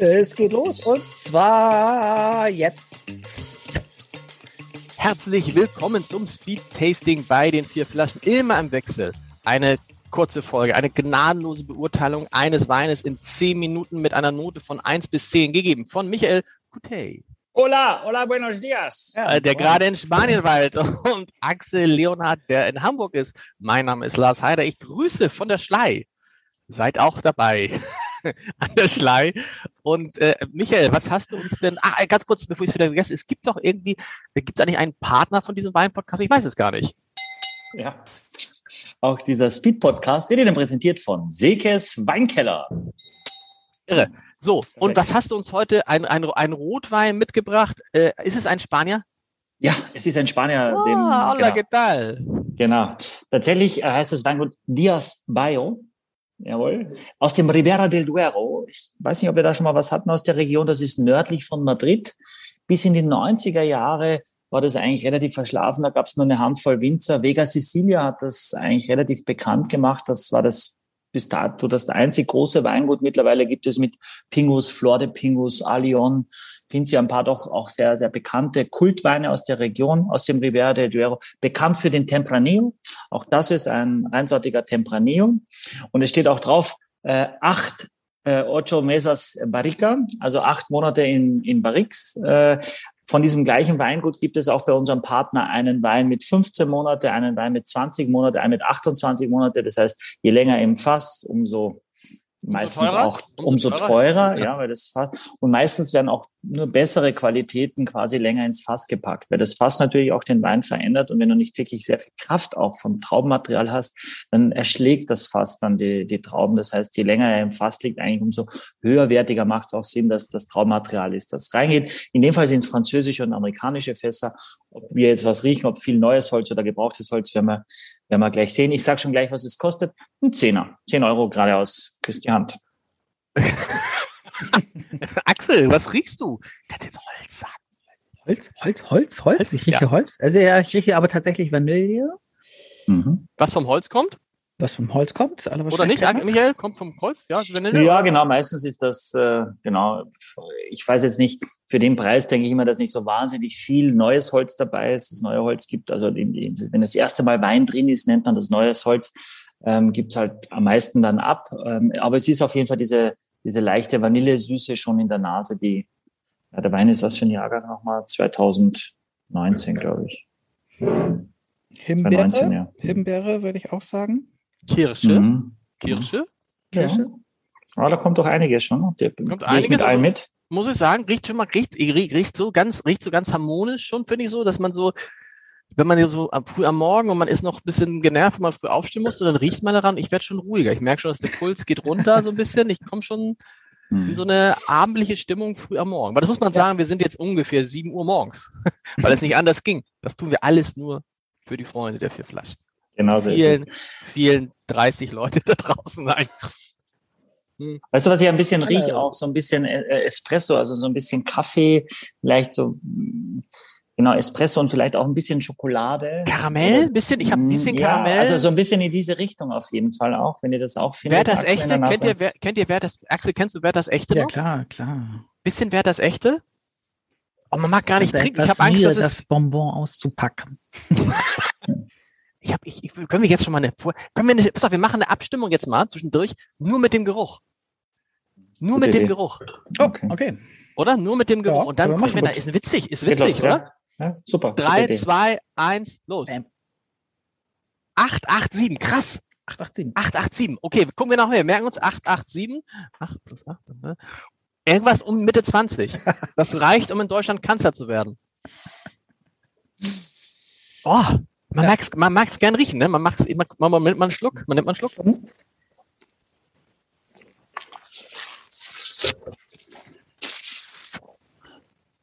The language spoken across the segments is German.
Es geht los und zwar jetzt. Herzlich willkommen zum Speed Tasting bei den vier Flaschen immer im Wechsel. Eine kurze Folge, eine gnadenlose Beurteilung eines Weines in zehn Minuten mit einer Note von 1 bis 10 gegeben von Michael Kutey. Hola, hola, buenos dias. Ja, der gerade in Spanien weilt und Axel Leonhard, der in Hamburg ist. Mein Name ist Lars Heider. Ich grüße von der Schlei. Seid auch dabei an der Schlei. Und äh, Michael, was hast du uns denn? Ah, ganz kurz, bevor ich es wieder vergesse, es gibt doch irgendwie, gibt es eigentlich einen Partner von diesem Wein-Podcast? Ich weiß es gar nicht. Ja. Auch dieser Speed-Podcast wird Ihnen präsentiert von Sekes Weinkeller. Irre. So, und was hast du uns heute? Ein, ein, ein Rotwein mitgebracht. Äh, ist es ein Spanier? Ja, es ist ein Spanier. Ah, den, hola, genau. ¿qué tal? genau. Tatsächlich äh, heißt das Weingut Dias Bayo. Jawohl. Aus dem Ribera del Duero. Ich weiß nicht, ob wir da schon mal was hatten aus der Region. Das ist nördlich von Madrid. Bis in die 90er Jahre war das eigentlich relativ verschlafen. Da gab es nur eine Handvoll Winzer. Vega Sicilia hat das eigentlich relativ bekannt gemacht. Das war das bis dato das einzig große Weingut. Mittlerweile gibt es mit Pingus, Flor de Pingus, Alion, Pinzi ein paar doch auch sehr, sehr bekannte Kultweine aus der Region, aus dem Ribera del Duero. Bekannt für den Tempranillo. Auch das ist ein reinsortiger Tempranillo. Und es steht auch drauf, äh, acht äh, ocho mesas barrica, also acht Monate in, in Barrix. Äh, von diesem gleichen Weingut gibt es auch bei unserem Partner einen Wein mit 15 Monate, einen Wein mit 20 Monate, einen mit 28 Monate. Das heißt, je länger im Fass, umso meistens teurer? auch Umso umso teurer? ja, weil das Fass und meistens werden auch nur bessere Qualitäten quasi länger ins Fass gepackt, weil das Fass natürlich auch den Wein verändert und wenn du nicht wirklich sehr viel Kraft auch vom Traubenmaterial hast, dann erschlägt das Fass dann die, die Trauben. Das heißt, je länger er im Fass liegt, eigentlich umso höherwertiger macht es auch Sinn, dass das Traubenmaterial ist, das reingeht. In dem Fall sind es französische und amerikanische Fässer. Ob wir jetzt was riechen, ob viel neues Holz oder gebrauchtes Holz, werden wir, werden wir gleich sehen. Ich sage schon gleich, was es kostet. Ein Zehner. Zehn Euro geradeaus. Küsst die Hand. Axel, was riechst du? Kannst jetzt Holz sagen. Holz, Holz, Holz, Holz. Ich rieche Ja. Holz. Also ja, ich rieche aber tatsächlich Vanille. Mhm. Was vom Holz kommt? Was vom Holz kommt, Oder nicht? wahrscheinlich- Michael, kommt vom Holz? Ja, Vanille? Ja, genau. Meistens ist das, äh, genau. Ich weiß jetzt nicht, für den Preis denke ich immer, dass nicht so wahnsinnig viel neues Holz dabei ist. Das neue Holz gibt, also in, in, wenn das erste Mal Wein drin ist, nennt man das neues Holz, ähm, gibt's halt am meisten dann ab. Ähm, aber es ist auf jeden Fall diese, diese leichte Vanillesüße schon in der Nase, die, ja, der Wein ist was für ein Jahrgang nochmal? 2019, glaube ich. Himbeere, 2019, ja. Himbeere würde ich auch sagen. Kirsche? Mhm. Kirsche? Kirsche. Ja. Ah, da kommt doch einiges schon. Der, Kommt einiges, mit also- allen mit. Muss ich sagen, riecht schon mal, riecht, riecht, riecht so ganz, riecht so ganz harmonisch schon, finde ich so, dass man so, wenn man hier so früh am Morgen und man ist noch ein bisschen genervt, wenn man früh aufstehen muss, dann riecht man daran, ich werde schon ruhiger. Ich merke schon, dass der Puls geht runter so ein bisschen. Ich komme schon in so eine abendliche Stimmung früh am Morgen. Aber das muss man sagen, wir sind jetzt ungefähr 7 Uhr morgens, weil es nicht anders ging. Das tun wir alles nur für die Freunde der vier Flaschen. Genau so ist es. Vielen, vielen 30 Leute da draußen. Nein. Weißt du, was ich ein bisschen rieche? Auch so ein bisschen äh, Espresso, also so ein bisschen Kaffee, vielleicht so, genau, Espresso und vielleicht auch ein bisschen Schokolade. Karamell? Ein bisschen? Ich habe ein bisschen ja, Karamell. Also so ein bisschen in diese Richtung auf jeden Fall auch, wenn ihr das auch findet. Wer das Axel, echte? Kennt ihr, wer, kennt ihr, wer das, Axel, kennst du, wer das echte Ja, noch? klar, klar. Bisschen wer das echte? Oh, man mag gar nicht Aber trinken. Ich habe Angst, dass das Bonbon auszupacken. ich hab, ich, ich, können wir jetzt schon mal eine, können wir eine, pass auf, wir machen eine Abstimmung jetzt mal zwischendurch, nur mit dem Geruch. Nur Gute mit dem Idee. Geruch. Okay. Okay. Oder? Nur mit dem Geruch. Ja, Und dann gucken wir, da ist witzig, ist witzig, los, oder? Ja? Ja, super. gute Drei, Idee. zwei, eins, los. Bam. Acht, acht, sieben, krass. 887. 887. Okay, gucken wir noch mehr. Wir merken uns 887. 8 plus 8. ne? Irgendwas um Mitte 20. Das reicht, um in Deutschland Kanzler zu werden. Oh, man Ja. mag's, man mag's gern riechen, ne? Man mag's, man, man, man nimmt einen Schluck. Man nimmt mal einen Schluck.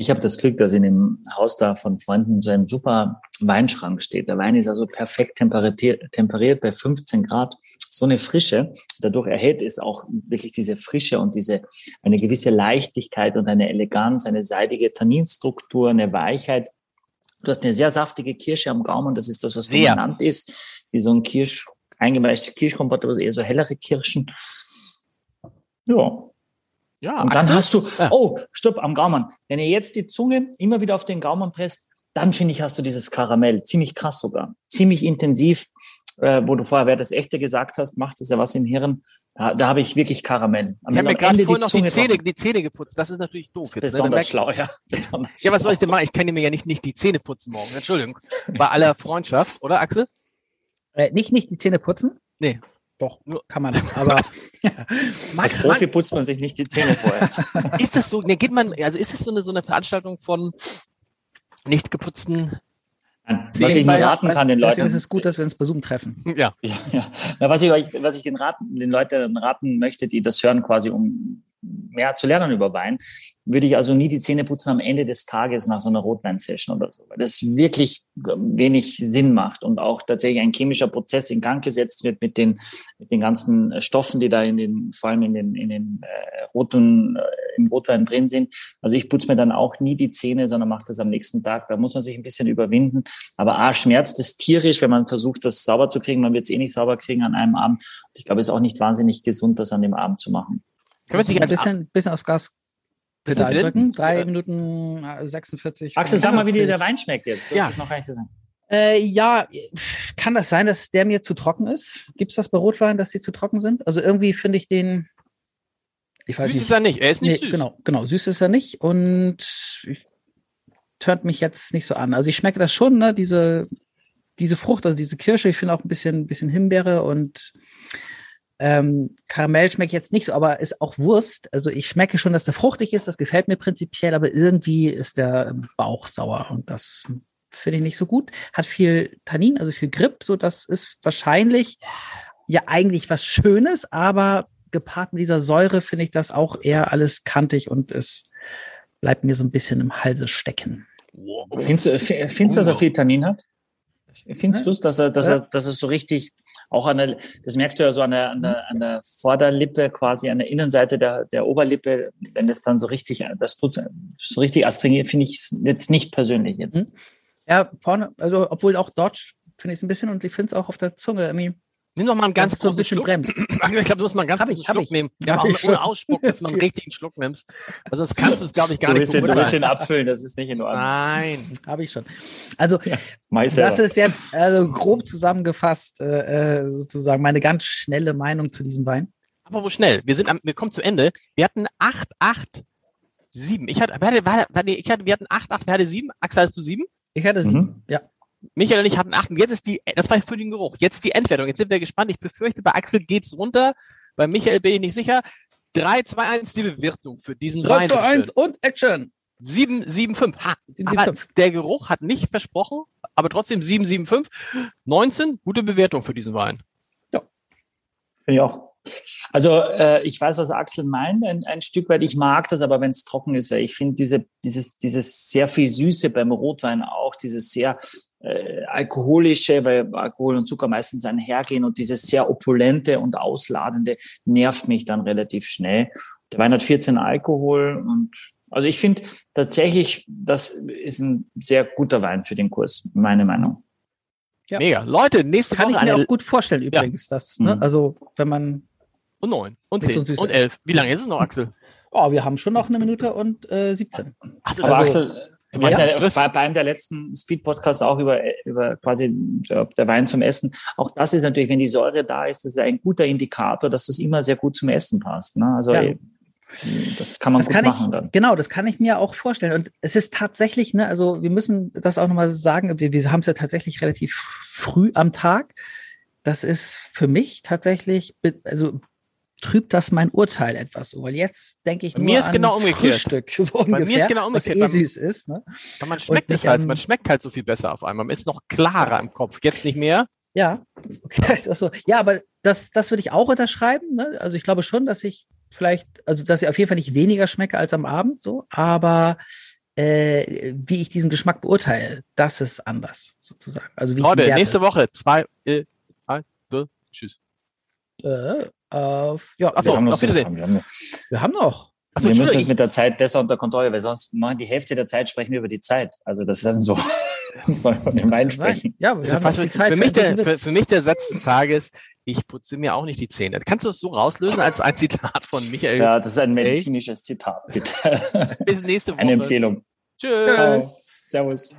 Ich habe das Glück, dass in dem Haus da von Freunden so ein super Weinschrank steht. Der Wein ist also perfekt temperiert, temperiert bei 15 Grad. So eine Frische. Dadurch erhält es auch wirklich diese Frische und diese, eine gewisse Leichtigkeit und eine Eleganz, eine seidige Tanninstruktur, eine Weichheit. Du hast eine sehr saftige Kirsche am Gaumen. Das ist das, was Sehr. dominant ist. Wie so ein Kirsch, eingeweichtes Kirschkompott, aber eher so hellere Kirschen. Ja. Ja, Und dann Axel? hast du, Ja. oh, stopp, am Gaumen. Wenn ihr jetzt die Zunge immer wieder auf den Gaumen presst, dann finde ich, hast du dieses Karamell. Ziemlich krass sogar. Ziemlich intensiv, äh, wo du vorher, wer das Echte gesagt hast, macht das ja was im Hirn. Da, da habe ich wirklich Karamell. Ich habe mir am gerade vorhin noch die Zähne, die Zähne geputzt. Das ist natürlich doof ist jetzt. Ne? Besonders merkt- schlau, ja. Besonders Ja, was soll ich denn machen? Ich kann mir ja nicht, nicht die Zähne putzen morgen. Entschuldigung. Bei aller Freundschaft, oder Axel? Äh, nicht, nicht die Zähne putzen? Nee. Doch, kann man. Aber Als Max, Profi putzt man sich nicht die Zähne vorher. ist das so, ne, geht man, also ist es so eine, so eine Veranstaltung von nicht geputzten, Was ich nur raten kann den Leuten. ist es gut, dass wir uns bei Zoom treffen. ja, Ja, ja. Na, was ich euch, was ich den, raten, den Leuten raten möchte, die das hören, quasi um mehr zu lernen über Wein, würde ich also nie die Zähne putzen am Ende des Tages nach so einer Rotwein-Session oder so, weil das wirklich wenig Sinn macht und auch tatsächlich ein chemischer Prozess in Gang gesetzt wird mit den, mit den ganzen Stoffen, die da in den, vor allem in den, in den äh, roten, äh, im Rotwein drin sind. Also ich putze mir dann auch nie die Zähne, sondern mache das am nächsten Tag. Da muss man sich ein bisschen überwinden. Aber A, schmerzt es tierisch, wenn man versucht, das sauber zu kriegen. Man wird es eh nicht sauber kriegen an einem Abend. Ich glaube, es ist auch nicht wahnsinnig gesund, das an dem Abend zu machen. Können wir sich Ein bisschen, bisschen aufs Gas Pedal drücken. Drei Ja. Minuten äh, 46. Axel, sag mal, wie dir 55. der Wein schmeckt jetzt. Du Ja. hast noch gar nicht gesagt. Äh, ja, kann das sein, dass der mir zu trocken ist? Gibt es das bei Rotwein, dass die zu trocken sind? Also irgendwie finde ich den. Ich weiß süß nicht. ist er nicht, er ist Nee, nicht süß. genau, genau. Süß ist er nicht und ich, tönt mich jetzt nicht so an. Also ich schmecke das schon, ne? Diese, diese Frucht, also diese Kirsche, ich finde auch ein bisschen, ein bisschen Himbeere und ähm, Karamell schmeckt jetzt nicht so, aber ist auch Wurst. Also ich schmecke schon, dass der fruchtig ist, das gefällt mir prinzipiell, aber irgendwie ist der im Bauch sauer und das finde ich nicht so gut. Hat viel Tannin, also viel Grip, so das ist wahrscheinlich ja eigentlich was Schönes, aber gepaart mit dieser Säure finde ich das auch eher alles kantig und es bleibt mir so ein bisschen im Halse stecken. Wow. Findest du, f- findest du, dass er viel Tannin hat? Findest Ja. du es, dass er, dass Ja. er, dass er so richtig auch an der, das merkst du ja so an der, an der, an der Vorderlippe, quasi an der Innenseite der, der Oberlippe, wenn es dann so richtig, das tut so richtig astringiert, finde ich es jetzt nicht persönlich jetzt. Hm? Ja, vorne, also obwohl auch dort finde ich es ein bisschen und ich finde es auch auf der Zunge irgendwie Nimm doch mal einen ganz ganz so ein Schluck. Ich glaube, du musst mal einen ganz hab Schluck ich. nehmen. Ja, auch ohne schon. Ausspucken, dass man einen richtigen Schluck nimmst. Weil sonst kannst du es, glaube ich, gar Du nicht den, du willst den abfüllen, das ist nicht in Ordnung. Nein. Habe ich schon. Also Mais das ist jetzt also grob zusammengefasst äh, äh, sozusagen meine ganz schnelle Meinung zu diesem Wein. Aber wo schnell? Wir sind am, wir kommen zu Ende. Wir hatten 8, 8, 7. Ich hatte, warte, warte, warte, ich hatte, wir hatten 8, 8, wer hatte 7? Axel, hast du 7? Ich hatte Mhm. sieben. Ja. Michael und ich hatten 8. Und jetzt ist die, das war für den Geruch. Jetzt die Endwertung. Jetzt sind wir gespannt. Ich befürchte, bei Axel geht's runter. Bei Michael bin ich nicht sicher. 3, 2, 1, die Bewertung für diesen 3 Wein. zu 1 und Action. 7, 7, 5. Ha, 7, aber 5. der Geruch hat nicht versprochen, aber trotzdem 7, 7, 5. 19, gute Bewertung für diesen Wein. Finde ich auch. Also äh, ich weiß, was Axel meint, ein, ein Stück weit. Ich mag das, aber wenn es trocken ist, weil ich finde diese, dieses, dieses sehr viel Süße beim Rotwein auch, dieses sehr äh, alkoholische, weil Alkohol und Zucker meistens einhergehen und dieses sehr opulente und ausladende nervt mich dann relativ schnell. Der Wein hat 14 Alkohol und also ich finde tatsächlich, das ist ein sehr guter Wein für den Kurs, meine Meinung. Ja. Mega. Leute, nächste Kann Woche ich mir eine auch gut vorstellen übrigens, dass, ne, Mhm. also wenn man, und 9 und 10 so und. 11. Wie lange ist es noch, Axel? oh, wir haben schon noch eine Minute und äh, 17. Also, Aber Also- Axel, wir Ja, ja, bei, bei einem der letzten Speed-Podcasts auch über, über quasi der der Wein zum Essen. Auch das ist natürlich, wenn die Säure da ist, das ist ein guter Indikator, dass das immer sehr gut zum Essen passt. Ne? Also Ja. eh, das kann man Das gut kann machen ich, dann. genau, das kann ich mir auch vorstellen. Und es ist tatsächlich, ne, also wir müssen das auch nochmal sagen, wir, wir haben es ja tatsächlich relativ früh am Tag. Das ist für mich tatsächlich, also trübt das mein Urteil etwas so, weil jetzt denke ich Bei mir ist genau umgekehrt. Frühstück, so mir ist ungefähr, genau was umgekehrt. eh Beim- süß ist. Ne? man schmeckt es halt, man schmeckt halt so viel besser auf einmal. Man ist noch klarer im Kopf. Jetzt nicht mehr. Ja, okay. Also, ja, aber das, das würde ich auch unterschreiben. Ne? Also ich glaube schon, dass ich vielleicht, also dass ich auf jeden Fall nicht weniger schmecke als am Abend, so, aber äh, wie ich diesen Geschmack beurteile, das ist anders, sozusagen. Also wie Leute, nächste Woche. Zwei, äh, ein, drei, tschüss. Äh, auf, ja, Ach so, wir haben noch auf Wiedersehen. wir, haben, wir haben noch. Achso, wir müssen es mit der Zeit besser unter Kontrolle, weil sonst machen die Hälfte der Zeit sprechen wir über die Zeit. Also das ist dann so, soll ich von dem Wein sprechen. Ja, wir Das haben noch fast- die Zeit für, mich der, für, für mich der Satz des Tages, ich putze mir auch nicht die Zähne. Kannst du das so rauslösen als ein Zitat von Michael? Ja, das ist ein medizinisches Zitat, bitte. Bis nächste Woche. Eine Empfehlung. Tschüss. Servus.